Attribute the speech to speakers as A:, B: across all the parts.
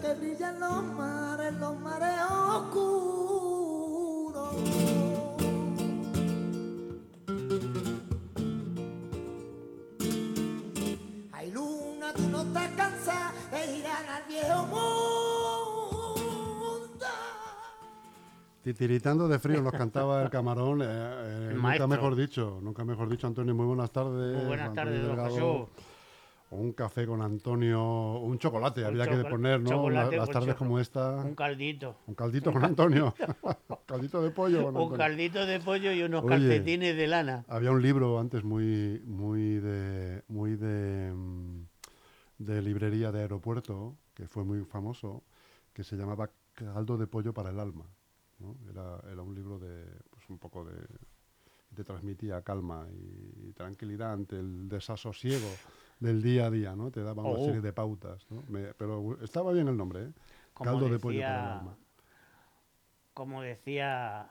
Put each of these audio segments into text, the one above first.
A: que brilla en los mares, los mares oscuros. Hay luna, tú no estás cansada de ir al viejo mundo.
B: Titiritando de frío nos cantaba el camarón. eh, eh, nunca mejor dicho, nunca mejor dicho, Antonio. Muy buenas tardes.
C: Muy buenas tardes, don
B: Delgado. Un café con Antonio, un chocolate,
C: Un
B: había que poner, ¿no? las tardes
C: choco-
B: como esta.
C: Un caldito.
B: Un caldito con Antonio. caldito de pollo con
C: Un
B: Antonio.
C: caldito de pollo y unos
B: Oye.
C: calcetines de lana.
B: Había un libro antes muy, muy de, muy de, mm, de librería de aeropuerto que fue muy famoso, que se llamaba Caldo de pollo para el alma. ¿no? Era, era un libro de, pues un poco de, te transmitía calma y, tranquilidad ante el desasosiego del día a día, ¿no? Te daba una
C: Oh.
B: serie de pautas, ¿no? Me- pero estaba bien el nombre, ¿eh?
C: Como
B: Caldo de pollo para el alma.
C: Como decía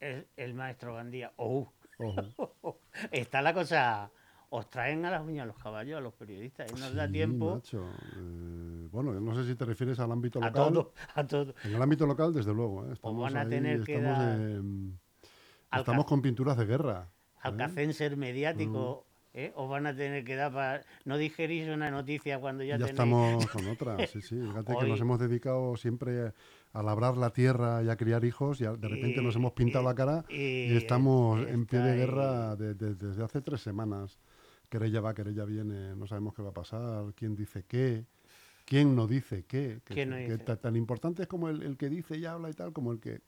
C: el, el maestro Gandía, oh, está la cosa. Os traen a las uñas los caballos, a los periodistas, y nos da
B: Sí,
C: tiempo
B: macho. Eh, bueno, yo no sé si te refieres al ámbito
C: a
B: local.
C: todo, a todo.
B: En el ámbito local, desde luego. ¿eh? Estamos
C: van a
B: ahí,
C: tener que
B: estamos,
C: dar
B: eh, mm, con pinturas de guerra. ¿eh?
C: cacenser mediático, ¿eh? os van a tener que dar para. No digerís una noticia cuando ya,
B: Ya,
C: tenéis.
B: estamos con otra, sí, sí. Fíjate que nos hemos dedicado siempre a labrar la tierra y a criar hijos y de repente nos hemos pintado la cara y, estamos en pie de guerra de- de- desde hace tres semanas. Querella va, querella viene, no sabemos qué va a pasar, quién dice qué, quién no dice qué. Que,
C: ¿Quién no
B: que tan importante es como el, el que dice y habla y tal, como el que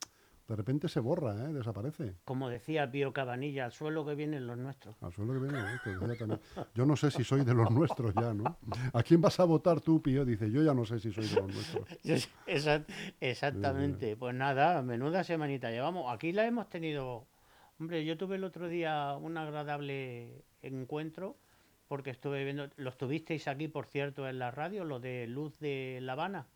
B: de repente se borra, ¿eh? desaparece.
C: Como decía Pío Cabanilla, al suelo que vienen los nuestros.
B: Al suelo que viene, ¿eh? Que decía también. Yo no sé si soy de los nuestros ya, ¿no? ¿A quién vas a votar tú, Pío? Dice, yo ya no sé si soy de los nuestros.
C: Exactamente. Pues nada, menuda semanita llevamos. Aquí la hemos tenido. Hombre, yo tuve el otro día un agradable encuentro porque estuve viendo. Lo tuvisteis aquí, por cierto, en la radio, lo de Luz de La Habana,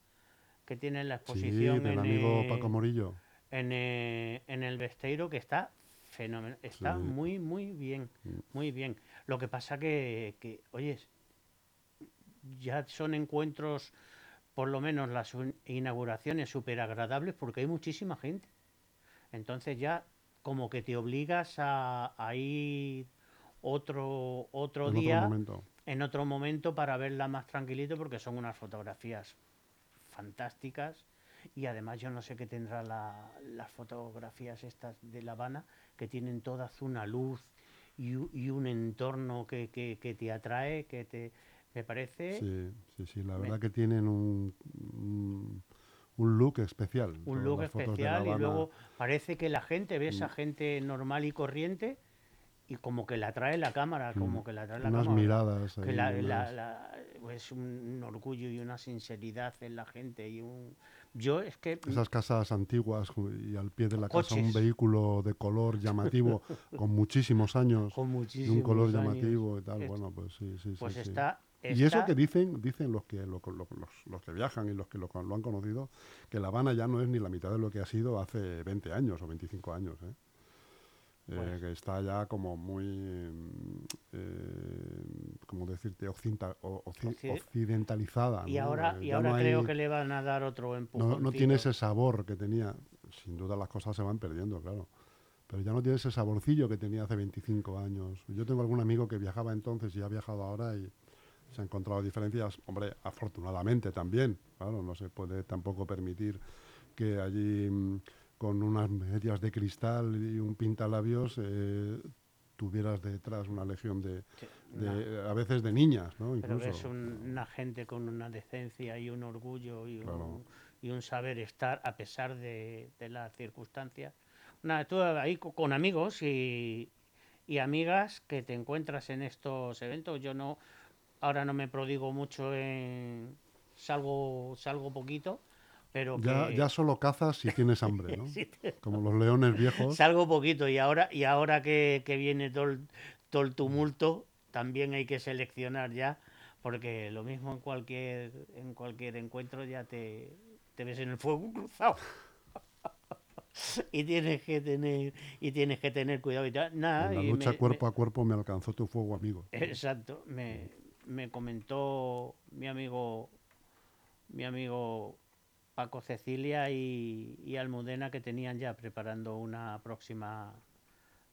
C: que tienen la
B: Sí,
C: exposición
B: del
C: en,
B: amigo
C: eh,
B: Paco Morillo.
C: En, eh, en el Besteiro, que está fenomenal. Está
B: Sí.
C: muy, muy bien. Muy bien. Lo que pasa que, que oyes, ya son encuentros, por lo menos las inauguraciones súper agradables porque hay muchísima gente. Entonces ya como que te obligas a, a ir otro, otro
B: En
C: día
B: otro
C: en otro momento para verla más tranquilito porque son unas fotografías fantásticas y además yo no sé qué tendrá la- las fotografías estas de La Habana que tienen todas una luz y, un entorno que, que- que te atrae, que te me parece
B: Sí, sí, sí. La
C: Me-
B: verdad que tienen un, un, un look especial.
C: un look especial y.
B: Mm.
C: luego parece que la gente ve esa gente normal y corriente y como que la trae la cámara, como que la trae la
B: Mm. Unas
C: cámara.
B: miradas.
C: que
B: ahí,
C: la,
B: unas-
C: la- es un orgullo y una sinceridad en la gente y un yo es que
B: Esas casas antiguas y al pie de la casa un vehículo de color llamativo con muchísimos años
C: con
B: y
C: muchísimos
B: un color
C: años,
B: llamativo y tal.
C: es-
B: Bueno, pues sí, sí, sí,
C: pues
B: sí.
C: está,
B: Y eso que dicen, dicen los que lo- lo- los, los que viajan y los que lo, lo han conocido, que La Habana ya no es ni la mitad de lo que ha sido hace 20 años o 25 años. ¿eh? Eh, que está ya como muy, mm, eh, ¿cómo decirte?, occidentalizada.
C: y
B: ¿no?
C: ahora
B: Eh,
C: y ahora
B: no
C: creo
B: hay-
C: que le van a dar otro empujón
B: no, no tiene ese sabor que tenía. Sin duda las cosas se van perdiendo, claro. Pero ya no tiene ese saborcillo que tenía hace 25 años. Yo tengo algún amigo que viajaba entonces y ha viajado ahora y se ha encontrado diferencias. Hombre, afortunadamente también. Claro, no se puede tampoco permitir que allí mm, con unas medias de cristal y un pintalabios eh, tuvieras detrás una legión de,
C: Sí,
B: de- a veces de niñas, ¿no?
C: pero
B: Incluso.
C: es un- una gente con una decencia y un orgullo y un,
B: Claro.
C: y un saber estar a pesar de, de las circunstancias nada, tú ahí co- con amigos y, y amigas que te encuentras en estos eventos. Yo no, ahora no me prodigo mucho en, salgo, salgo poquito, pero
B: Ya,
C: que-
B: ya solo cazas si tienes hambre, ¿no?
C: Sí,
B: Como los leones viejos.
C: salgo poquito y ahora, y ahora que, que viene todo el, todo el tumulto, también hay que seleccionar ya, porque lo mismo en cualquier, en cualquier encuentro ya te, te ves en el fuego cruzado. y tienes que tener, y tienes que tener cuidado y tal. Nada,
B: En la
C: y
B: lucha
C: me-
B: cuerpo
C: me-
B: a cuerpo me alcanzó tu fuego, amigo.
C: Exacto, me, me comentó mi amigo, mi amigo Paco Cecilia y, y Almudena que tenían ya preparando una próxima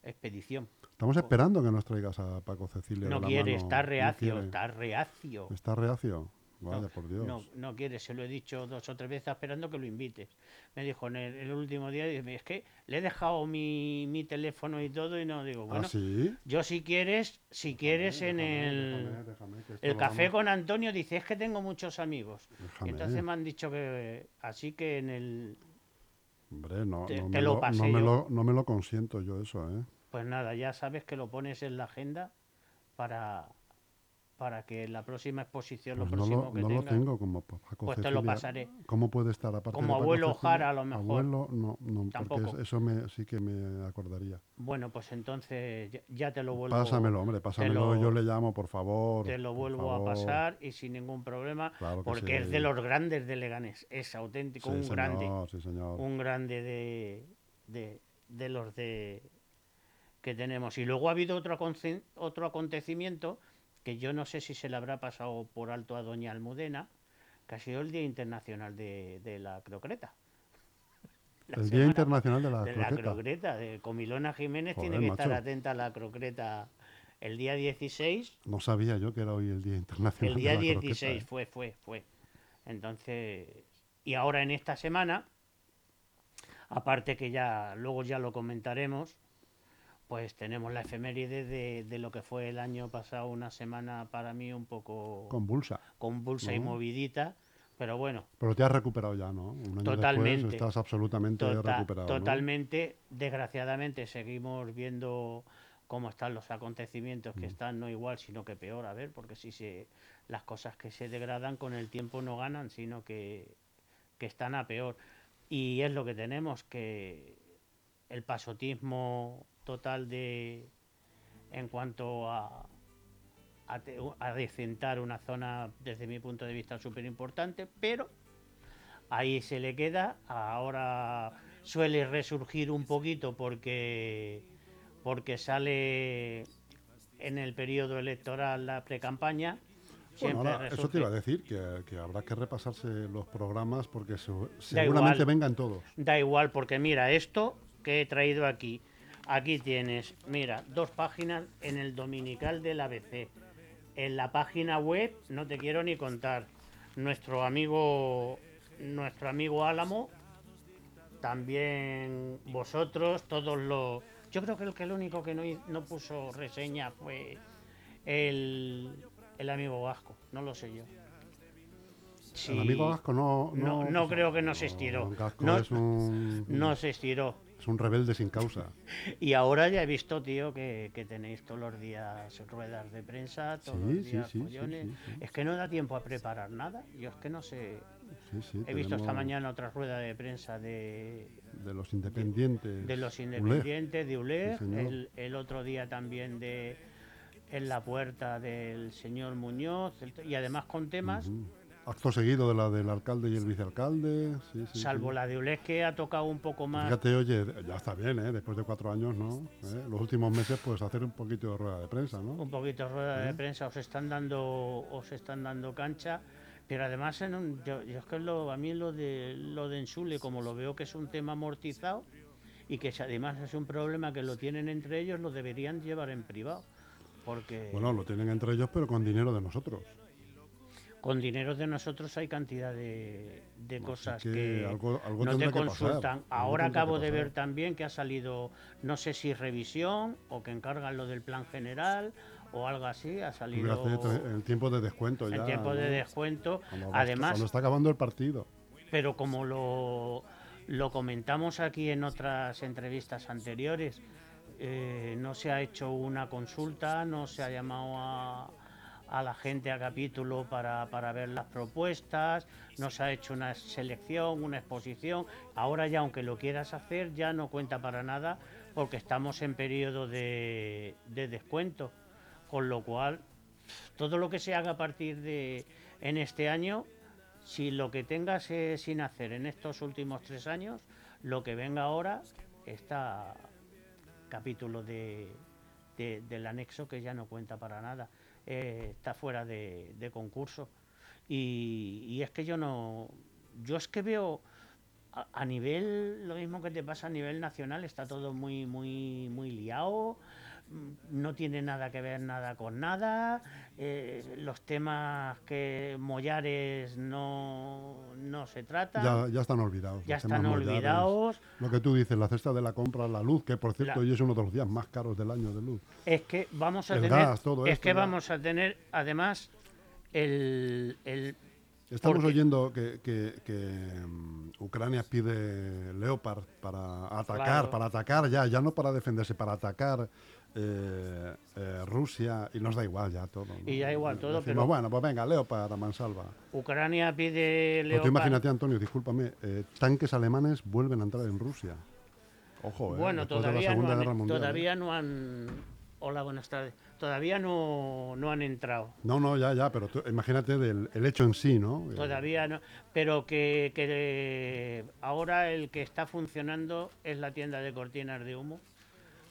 C: expedición.
B: Estamos esperando que nos traigas a Paco Cecilia. de
C: No
B: la
C: quiere,
B: mano.
C: está
B: No
C: reacio,
B: quiere.
C: está reacio.
B: Está reacio. Vaya,
C: No,
B: por Dios.
C: No, no quiere, se lo he dicho dos o tres veces esperando que lo invites. Me dijo en el, el último día, dice, es que le he dejado mi, mi teléfono y todo y no digo, bueno,
B: ¿Ah, sí?
C: yo si quieres, si quieres en el...
B: déjame,
C: El café con Antonio dice, es que tengo muchos amigos. Entonces me han dicho que, así que en el,
B: Hombre, no,
C: te-
B: no,
C: te
B: me
C: lo pasé
B: no, me lo, no me lo consiento yo eso, ¿eh?
C: pues nada, ya sabes que lo pones en la agenda para, para que la próxima exposición, lo
B: Pues no
C: próximo
B: lo,
C: que
B: no lo
C: tenga,
B: tengo como Paco
C: pues te lo pasaré.
B: ¿Cómo puede estar aparte
C: Como
B: de Paco
C: abuelo
B: Cecilia?
C: Jara, a lo mejor.
B: Abuelo, no, no,
C: Tampoco.
B: es- eso me, sí que me acordaría.
C: Bueno, pues entonces ya, ya te lo vuelvo,
B: Pásamelo, hombre, pásamelo.
C: lo-
B: yo le llamo, por favor.
C: te lo vuelvo a pasar y sin ningún problema,
B: Claro
C: porque es de los grandes de Leganés, es auténtico,
B: Sí,
C: un
B: señor,
C: grande.
B: sí, señor.
C: un grande de, de, de los de que tenemos. Y luego ha habido otro acontecimiento que yo no sé si se le habrá pasado por alto a doña Almudena, que ha sido el Día Internacional de, de la Crocreta. La
B: El Día Internacional de la
C: de la
B: Croqueta.
C: De Comilona Jiménez
B: Joder,
C: tiene que estar atenta a la Crocreta el día 16
B: No sabía yo que era hoy el Día Internacional
C: el día
B: de la Croqueta,
C: 16
B: ¿eh?
C: fue, fue, fue. Entonces, y ahora en esta semana, aparte que ya luego ya lo comentaremos, pues tenemos la efeméride de, de lo que fue el año pasado, una semana para mí un poco
B: Convulsa.
C: convulsa y
B: ¿no?
C: movidita, pero bueno,
B: Pero te has recuperado ya, ¿no? Un año
C: Totalmente.
B: después estás absolutamente
C: tota-
B: recuperado. ¿no?
C: totalmente, desgraciadamente seguimos viendo cómo están los acontecimientos
B: Mm.
C: que están no igual, sino que peor, a ver, porque si se las cosas que se degradan con el tiempo no ganan, sino que, que están a peor. Y es lo que tenemos, que el pasotismo total de en cuanto a a, decentar una zona desde mi punto de vista súper importante, pero ahí se le queda. Ahora suele resurgir un poquito porque, porque sale en el periodo electoral la precampaña.
B: Bueno, eso te iba a decir, que, que habrá que repasarse los programas porque se- seguramente
C: igual.
B: vengan todos.
C: Da igual, porque mira, esto que he traído aquí, aquí tienes, mira, dos páginas en el dominical del ABC. En la página web, no te quiero ni contar, nuestro amigo, nuestro amigo Álamo, también vosotros, todos los... Yo creo que el que el único que no, no puso reseña fue el, el amigo Vasco, no lo sé yo.
B: El amigo
C: Sí,
B: Gasco no...
C: No- no creo que no se estiró. No-
B: un,
C: No se estiró.
B: Es un rebelde sin causa.
C: Y ahora ya he visto, tío, que, que tenéis todos los días ruedas de prensa, todos
B: Sí,
C: los días
B: sí,
C: follones. Es que no da tiempo a preparar nada. Yo es que no sé. He visto esta mañana otra rueda de prensa de,
B: De los independientes.
C: de los
B: Ulej.
C: independientes de ULEG, el, el otro día también de en la puerta del señor Muñoz, y además con temas.
B: Acto seguido de la del alcalde y el vicealcalde. Sí, sí,
C: salvo
B: sí.
C: la de ULEG que ha tocado un poco más.
B: Fíjate, oye, ya está bien, ¿eh? Después de cuatro años, ¿no? ¿Eh? Los últimos meses, pues hacer un poquito de rueda de prensa, ¿no?
C: un poquito rueda de
B: ¿Eh?
C: prensa os están dando os están dando cancha pero además en un- yo, yo es que lo, a mí lo de lo de Ensule como lo veo que es un tema amortizado y que si además es un problema que lo tienen entre ellos lo deberían llevar en privado porque
B: Bueno, lo tienen entre ellos, pero con dinero de nosotros.
C: Con dinero de nosotros hay cantidad de, de
B: Así
C: cosas
B: que
C: que,
B: algo- algo
C: no te
B: pasar,
C: consultan. Ahora acabo de ver también que ha salido, no sé si revisión o que encargan lo del plan general o algo así, ha salido
B: el tiempo de descuento ya.
C: en tiempo de descuento.
B: Cuando
C: Además,
B: Cuando está acabando el partido.
C: pero como lo, lo comentamos aquí en otras entrevistas anteriores. eh, no se ha hecho una consulta, no se ha llamado a, a la gente a capítulo para, para ver las propuestas, no se ha hecho una selección, una exposición. Ahora ya, aunque lo quieras hacer, ya no cuenta para nada porque estamos en periodo de, de descuento. Con lo cual, todo lo que se haga a partir de en este año, si lo que tengas eh, sin hacer en estos últimos tres años, lo que venga ahora está capítulo de- del anexo que ya no cuenta para nada, eh, está fuera de, concurso. Y, es que yo no, yo es que veo a, a nivel, lo mismo que te pasa a nivel nacional, está todo muy, muy, muy liado, no tiene nada que ver nada con nada, eh, los temas que Mollares no, no se tratan,
B: Ya, ya están olvidados.
C: ya están
B: mollares.
C: olvidados.
B: Lo que tú dices, la cesta de la compra, la luz, que por cierto
C: La-
B: hoy es uno de los días más caros del año de luz.
C: Es que vamos a
B: El
C: tener,
B: gas, todo
C: es
B: esto
C: que
B: ya.
C: vamos a tener además el, el
B: Estamos
C: Porque-
B: oyendo que, que- que, mm, Ucrania pide Leopard para atacar,
C: Claro.
B: para atacar ya, ya no para defenderse, para atacar eh, eh, Rusia y nos da igual ya todo. ¿no?
C: Y da igual todo,
B: Decimos,
C: pero-
B: bueno, pues venga, Leopard mansalva.
C: Ucrania pide
B: Pues tú
C: Leopard.
B: imagínate, Antonio, discúlpame, eh, tanques alemanes vuelven a entrar en Rusia. Ojo, eh,
C: Bueno,
B: después de la
C: todavía, no han,
B: Guerra Mundial.
C: todavía no han. Hola, buenas tardes. Todavía no, no han entrado.
B: No, no, ya, ya, pero tú- imagínate del el hecho en sí, ¿no?
C: Todavía no. Pero que, que ahora el que está funcionando es la tienda de cortinas de humo,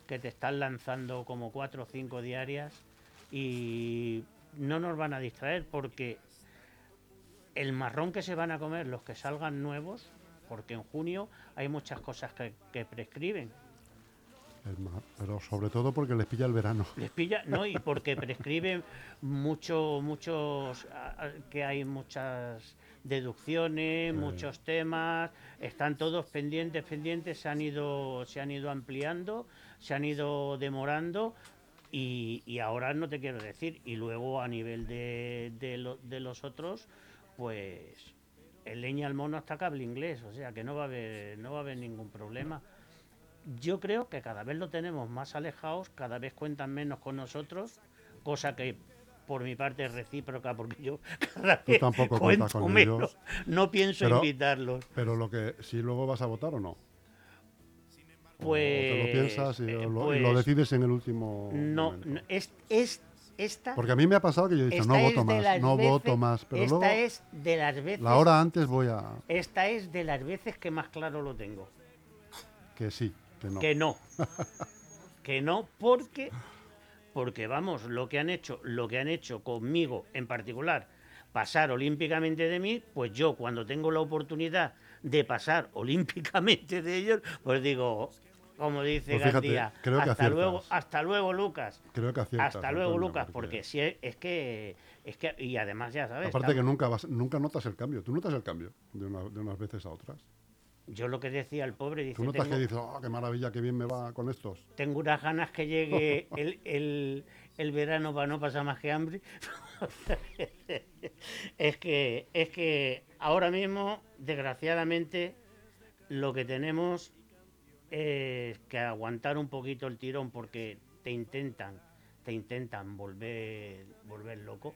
C: que te están lanzando como cuatro o cinco diarias y no nos van a distraer porque el marrón que se van a comer los que salgan nuevos, porque en junio hay muchas cosas que, que prescriben.
B: pero sobre todo porque les pilla el verano.
C: Les pilla, no, y porque prescriben mucho, muchos, que hay muchas deducciones, muchos temas, están todos pendientes, pendientes, se han ido, se han ido ampliando, se han ido demorando y, y ahora no te quiero decir, y luego a nivel de, de, lo- de los otros, pues el leña al mono hasta cable inglés, o sea que no va a haber, no va a haber ningún problema. Yo creo que cada vez lo tenemos más alejados, cada vez cuentan menos con nosotros, cosa que por mi parte es recíproca, porque yo cada
B: Tú
C: vez
B: tampoco cuentas con
C: menos.
B: ellos.
C: No pienso
B: Pero-
C: invitarlos.
B: Pero lo que, si luego vas a votar o no. O
C: Pues,
B: te lo piensas y,
C: eh,
B: lo, lo
C: pues,
B: decides en el último
C: No, no, es, es esta.
B: Porque a mí me ha pasado que yo he dicho, no voto más, no
C: veces-
B: voto más. Pero
C: esta
B: luego,
C: es de las veces.
B: la hora antes voy a...
C: Esta es de las veces que más claro lo tengo.
B: Que sí, que no.
C: Que no. que no, porque porque vamos, lo que han hecho, lo que han hecho conmigo en particular, pasar olímpicamente de mí, pues yo cuando tengo la oportunidad de pasar olímpicamente de ellos, pues digo, como dice
B: Pues fíjate,
C: Gandía,
B: creo que
C: hasta
B: aciertas.
C: luego, hasta luego Lucas.
B: Creo que aciertas,
C: Hasta luego
B: Antonio,
C: Lucas, porque si es, es que es que y además ya sabes,
B: Aparte que nunca, vas, nunca notas el cambio. Tú notas el cambio de, una- de unas veces a otras.
C: Yo lo que decía el pobre dice,
B: Tú notas
C: tengo-
B: que dices, oh, qué maravilla, qué bien me va con estos.
C: tengo unas ganas que llegue el, el- el verano para no pasar más que hambre. es que es que ahora mismo, desgraciadamente, lo que tenemos es que aguantar un poquito el tirón porque te intentan, te intentan volver, volver loco.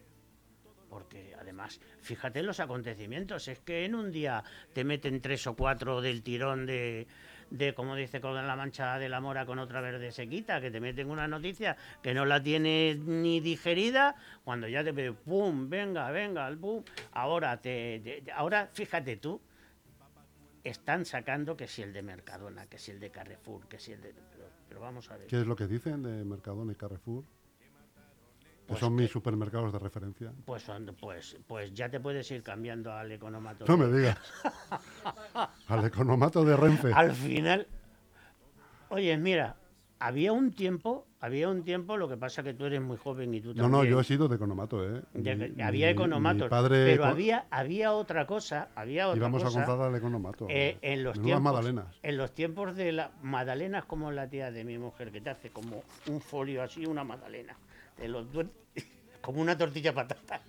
C: Porque además, fíjate los acontecimientos, es que en un día te meten tres o cuatro del tirón de, de como dice con la mancha de la mora con otra verde sequita, que te meten una noticia que no la tienes ni digerida, cuando ya te ve, pum, venga, venga, pum, ahora te, ahora fíjate tú, están sacando que si el de Mercadona, que si el de Carrefour, que si el de pero vamos a ver.
B: ¿Qué es lo que dicen de Mercadona y Carrefour?
C: Pues
B: son mis supermercados de referencia.
C: Pues, son- pues, pues ya te puedes ir cambiando al economato.
B: No me digas. Al economato de Renfe.
C: Al final, oye, mira, había un tiempo, había un tiempo, lo que pasa que tú eres muy joven y tú
B: No,
C: también.
B: no, yo he sido de economato, ¿eh?
C: de-
B: Mi-
C: había economatos,
B: padre
C: pero había, había otra cosa, había otra
B: íbamos
C: cosa.
B: a comprar al economato.
C: eh, en los tiempos,
B: magdalenas.
C: en los tiempos de la magdalenas como la tía de mi mujer que te hace como un folio así, una magdalena, como una tortilla patata.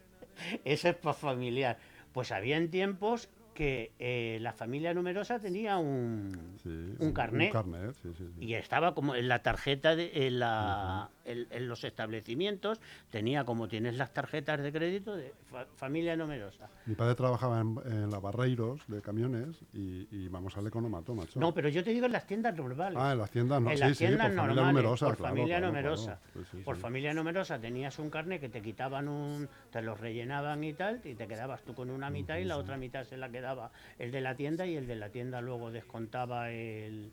C: Eso es para familiar. Pues había en tiempos que eh, la familia numerosa tenía un,
B: Sí,
C: un carnet.
B: Un carnet, sí, sí, sí.
C: y estaba como en la tarjeta de, en, la, en- en los establecimientos tenía como tienes las tarjetas de crédito de fa- familia numerosa
B: Mi padre trabajaba en, en la Barreiros de camiones y, y vamos al economato, macho.
C: no pero yo te digo en las tiendas normales
B: Ah, en las tiendas no,
C: en
B: sí,
C: las tiendas
B: por familia numerosa.
C: por
B: claro,
C: familia
B: claro,
C: numerosa.
B: claro. Sí, sí,
C: por
B: sí.
C: familia numerosa tenías un carnet que te quitaban un, te los rellenaban y tal, y te quedabas tú con una mitad y la otra mitad se la quedaba el de la tienda y el de la tienda luego descontaba el,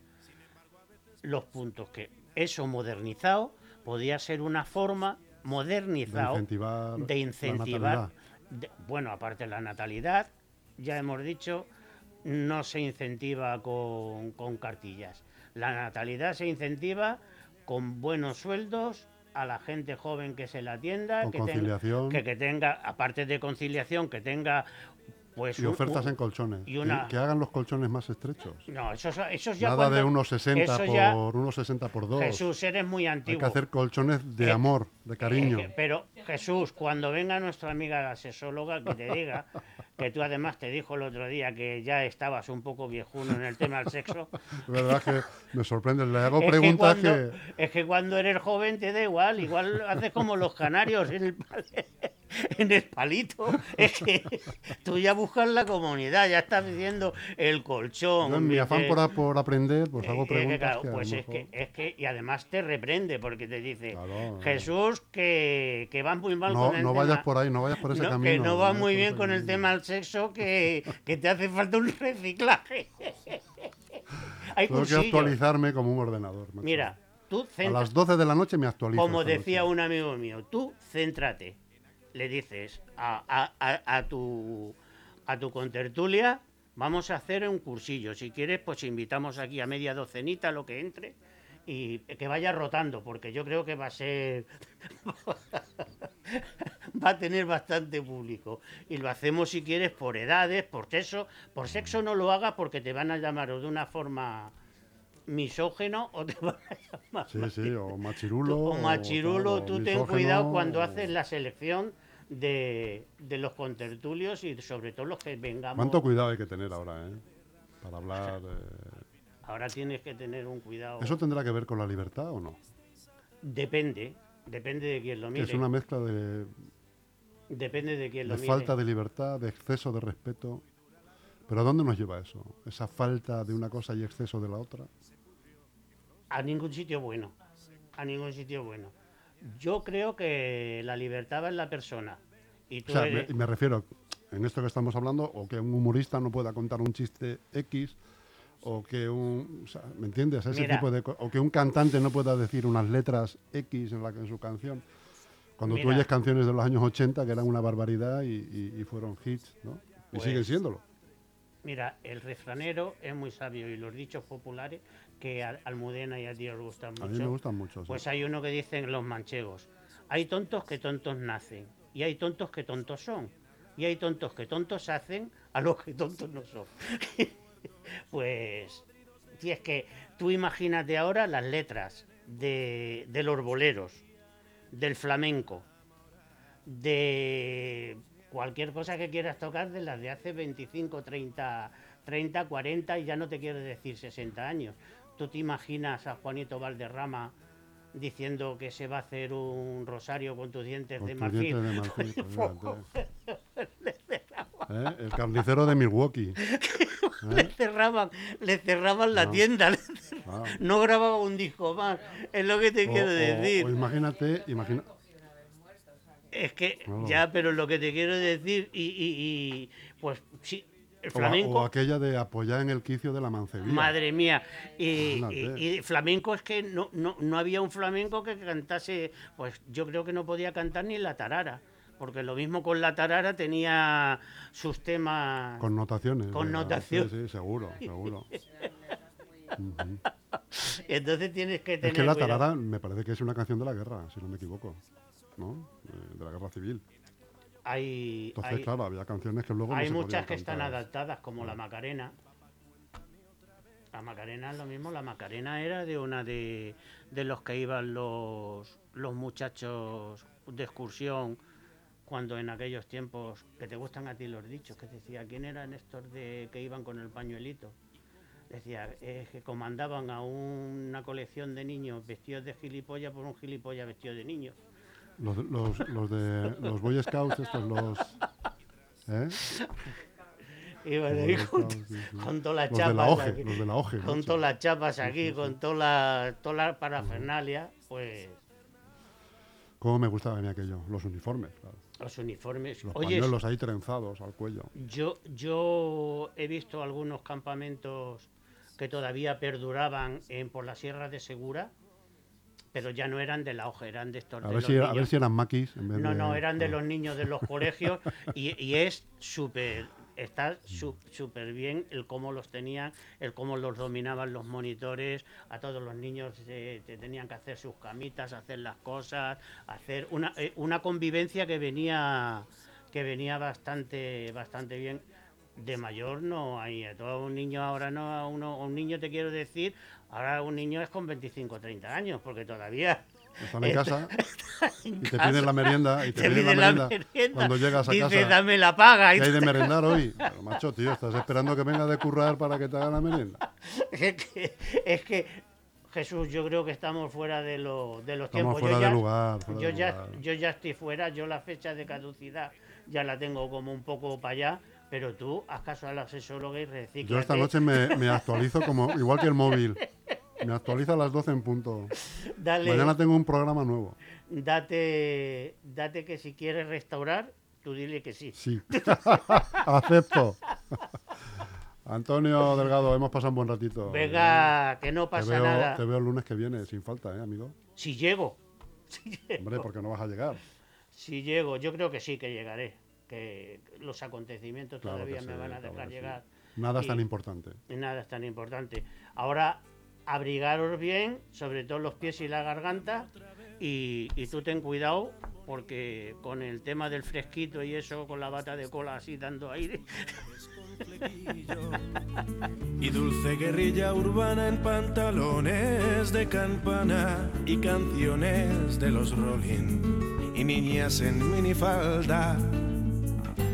C: los puntos. Que eso modernizado podía ser una forma
B: De
C: modernizado
B: incentivar.
C: de incentivar, de- bueno, aparte de la natalidad, ya hemos dicho, no se incentiva con, con cartillas. La natalidad se incentiva con buenos sueldos a la gente joven que se la atienda, que, tenga, que, que tenga, aparte de conciliación, que tenga pues
B: Y ofertas
C: un-
B: en colchones.
C: y
B: que-
C: una-
B: Que, hagan los colchones más estrechos.
C: No, eso, eso ya
B: Nada de unos 60
C: eso
B: por
C: ya-
B: unos 60 por 2.
C: Jesús, eres muy
B: Hay
C: antiguo.
B: que hacer colchones de
C: Eh,
B: amor, de cariño.
C: Eh, pero Jesús, cuando venga nuestra amiga la sexóloga, que te diga, que tú además te dijo el otro día que ya estabas un poco viejuno en el tema del sexo.
B: La verdad que me sorprende. Le hago
C: es,
B: preguntas que,
C: cuando, es que cuando eres joven te da igual, igual haces como los canarios en el, en el palito. Es que tú ya buscas la comunidad, ya estás diciendo el colchón.
B: yo en mi afán por, a- por aprender, pues
C: eh,
B: hago
C: eh, que
B: preguntas.
C: claro,
B: que a lo
C: pues es que, es que, y además te reprende porque te dice,
B: Claro,
C: Jesús, que, que vas muy mal
B: no,
C: con el
B: no
C: tema.
B: vayas por ahí, no vayas por ese
C: No,
B: camino.
C: que no va
B: vayas
C: muy bien con el tema del sexo, que, que te hace falta un reciclaje. Hay
B: Tengo que actualizarme como un ordenador. macho.
C: Mira, tú
B: A
C: centra-
B: las 12 de la noche me actualizo.
C: como decía
B: noche.
C: un amigo mío, tú céntrate. Le dices a, a- a- a tu, a tu contertulia, vamos a hacer un cursillo. Si quieres, pues invitamos aquí a media docenita, lo que entre, y que vaya rotando, porque yo creo que va a ser... va a tener bastante público. Y lo hacemos, si quieres, por edades, por sexo. Por sexo no lo hagas porque te van a llamar o de una forma misógeno o te van a llamar
B: Sí, sí, o machirulo.
C: o machirulo, tú ten cuidado cuando
B: o-
C: haces la selección de, de los contertulios y sobre todo los que vengamos.
B: ¿Cuánto cuidado hay que tener ahora, eh? Para hablar. eh,
C: Ahora tienes que tener un cuidado.
B: ¿Eso tendrá que ver con la libertad o no?
C: Depende, depende de quién lo mire.
B: es una mezcla de,
C: Depende de quién lo
B: de
C: mire.
B: falta de libertad, de exceso de respeto. ¿Pero a dónde nos lleva eso? ¿Esa falta de una cosa y exceso de la otra?
C: A ningún sitio bueno. A ningún sitio bueno. Yo creo que la libertad va en la persona. Y tú
B: O sea, me,
C: eres-
B: me refiero, en esto que estamos hablando, o que un humorista no pueda contar un chiste X, o que un... o sea, ¿Me entiendes? Ese
C: Mira.
B: tipo de... O que un cantante no pueda decir unas letras X en, la, en su canción. Cuando tú oyes canciones de los años 80 que eran una barbaridad y, y- y fueron hits, ¿no? Y
C: Pues,
B: siguen siéndolo.
C: Mira, el refranero es muy sabio y los dichos populares que a Almudena y a ti os gustan mucho.
B: A mí me gustan mucho. sí.
C: Pues hay uno que dicen los manchegos. Hay tontos que tontos nacen y hay tontos que tontos son. Y hay tontos que tontos hacen a los que tontos no son. pues, si es que tú imagínate ahora las letras de, de los boleros, del flamenco, de cualquier cosa que quieras tocar de las de hace 25, 30, 30, 40 y ya no te quiero decir 60 años. ¿Tú te imaginas a Juanito Valderrama diciendo que se va a hacer un rosario con tus dientes
B: Con
C: de marfil?
B: dientes de marfil. ¿Eh? El carnicero de Milwaukee.
C: Le cerraban, le cerraban la tienda, le-
B: Ah.
C: no grababa un disco más, es lo que te
B: O-
C: quiero
B: o-
C: decir.
B: o imagínate, imagina,
C: Es que ya, pero lo que te quiero decir, y, y- y, pues sí, el
B: o, aquella de apoyar en el quicio de la mancebía.
C: madre mía, y,
B: Imagínate.
C: y- y flamenco es que no, no, no había un flamenco que cantase, pues yo creo que no podía cantar ni la tarara, porque lo mismo con la tarara tenía sus temas...
B: Connotaciones.
C: Connotación.
B: Sí, sí, seguro, seguro.
C: Entonces tienes que tener
B: Es que la
C: cuidado.
B: tarara me parece que es una canción de la guerra, si no me equivoco. ¿No? Eh, De la guerra civil.
C: Hay,
B: Entonces,
C: hay-
B: claro, había canciones que luego no
C: Hay
B: se
C: muchas que están adaptadas, como la Macarena. La Macarena es lo mismo. La Macarena era de una de, de los que iban los, los muchachos de excursión cuando en aquellos tiempos, que te gustan a ti los dichos, que decía, ¿quién eran estos de que iban con el pañuelito? Decía, eh, que comandaban a una colección de niños vestidos de gilipollas por un gilipollas vestido de niños.
B: Los, los, los de los Boy Scouts, estos, los. ¿Eh?
C: Iban ahí con,
B: sí, sí.
C: con todas las
B: Los de la
C: chapas.
B: OGE,
C: aquí,
B: los de la OGE.
C: con todas las chapas aquí,
B: sí,
C: con toda la, toda la parafernalia, pues
B: ¿Cómo me gustaba a mí aquello? Los uniformes, claro.
C: los uniformes.
B: Los
C: Oye,
B: pañuelos ahí trenzados al cuello.
C: Yo, yo he visto algunos campamentos que todavía perduraban en, por las sierras de Segura, pero ya no eran de la hoja, eran de estos
B: A
C: de
B: ver,
C: los
B: si, era- a
C: niños.
B: ver si eran maquis en vez
C: No,
B: de...
C: no, eran de
B: ah.
C: los niños de los colegios y, y es súper, está su- súper bien el cómo los tenían, el cómo los dominaban los monitores, a todos los niños eh, te tenían que hacer sus camitas, hacer las cosas, hacer una, eh, una convivencia que venía que venía bastante bastante bien. De mayor no hay, a todo un niño ahora no, a uno, a un niño te quiero decir, ahora un niño es con 25 o 30 años, porque todavía
B: Están en casa
C: en
B: y te
C: casa
B: piden la merienda. Y te,
C: te
B: piden
C: pide
B: la merienda,
C: merienda.
B: cuando llegas a
C: Dice,
B: casa.
C: dame la paga.
B: ¿Qué
C: y
B: hay de merendar hoy? Pero, macho, tío, estás esperando que venga de currar para que te haga la merienda.
C: es, que, es que, Jesús, yo creo que estamos fuera de, lo- de los
B: Estamos
C: tiempos.
B: fuera
C: yo,
B: de
C: ya,
B: lugar. fuera
C: yo,
B: de
C: ya,
B: lugar.
C: yo ya estoy fuera, yo la fecha de caducidad ya la tengo como un poco para allá, pero tú haz caso al asesólogo y recicla.
B: Yo esta noche me, me actualizo como igual que el móvil. Me actualiza a las 12 en punto.
C: Dale,
B: Mañana tengo un programa nuevo.
C: date, date que si quieres restaurar, tú dile que sí.
B: Sí. Acepto. Antonio Delgado, hemos pasado un buen ratito.
C: Venga, que no
B: Te
C: pasa
B: veo,
C: nada.
B: te veo el lunes que viene, sin falta, ¿eh, amigo?
C: Si llego, si llego.
B: Hombre, porque no vas a llegar.
C: Si llego, yo creo que sí que llegaré. Que los acontecimientos
B: Claro
C: todavía
B: sí,
C: me van a
B: claro
C: dejar
B: sí.
C: llegar.
B: Nada es tan
C: Y-
B: importante.
C: Y nada es tan importante. Ahora, abrigaros bien, sobre todo los pies y la garganta. Y, y tú ten cuidado, porque con el tema del fresquito y eso, con la bata de cola así dando aire.
D: Y dulce guerrilla urbana en pantalones de campana y canciones de los Rolling y niñas en minifalda.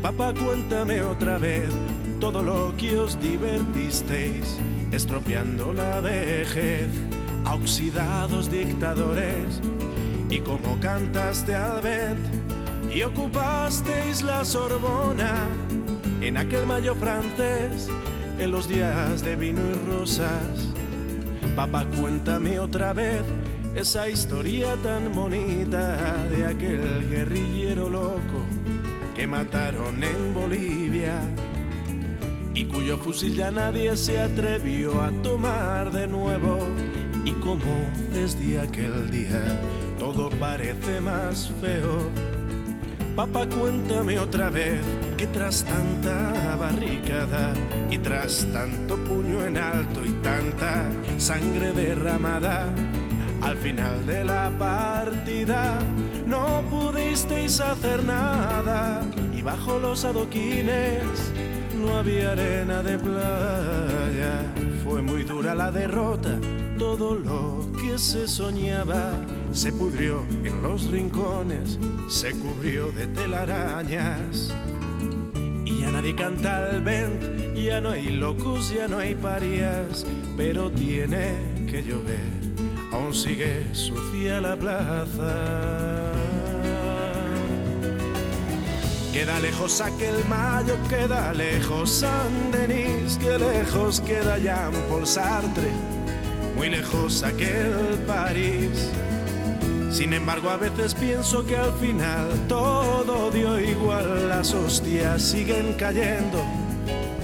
D: Papá, cuéntame otra vez todo lo que os divertisteis, estropeando la vejez a oxidados dictadores y como cantaste al vent y ocupasteis la Sorbona en aquel mayo francés, en los días de vino y rosas. Papá, cuéntame otra vez esa historia tan bonita de aquel guerrillero loco que mataron en Bolivia y cuyo fusil ya nadie se atrevió a tomar de nuevo. Y como desde aquel día todo parece más feo. Papá, cuéntame otra vez que tras tanta barricada y tras tanto puño en alto y tanta sangre derramada, al final de la partida no pudisteis hacer nada y bajo los adoquines no había arena de playa. Fue muy dura la derrota, todo lo que se soñaba se pudrió en los rincones, se cubrió de telarañas. Y ya nadie canta al vent, ya no hay locos, ya no hay parias, pero tiene que llover, aún sigue sucia la plaza. Queda lejos aquel mayo, queda lejos San Denis, que lejos queda Jean Paul Sartre, muy lejos aquel París. Sin embargo, a veces pienso que al final todo dio igual, las hostias siguen cayendo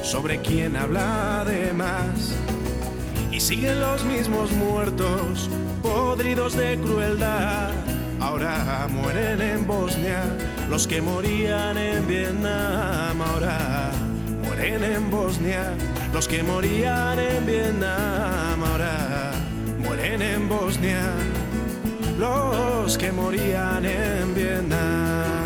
D: sobre quien habla de más. Siguen los mismos muertos, podridos de crueldad. Ahora mueren en Bosnia los que morían en Vietnam. Ahora mueren en Bosnia los que morían en Vietnam. Ahora mueren en Bosnia los que morían en Vietnam.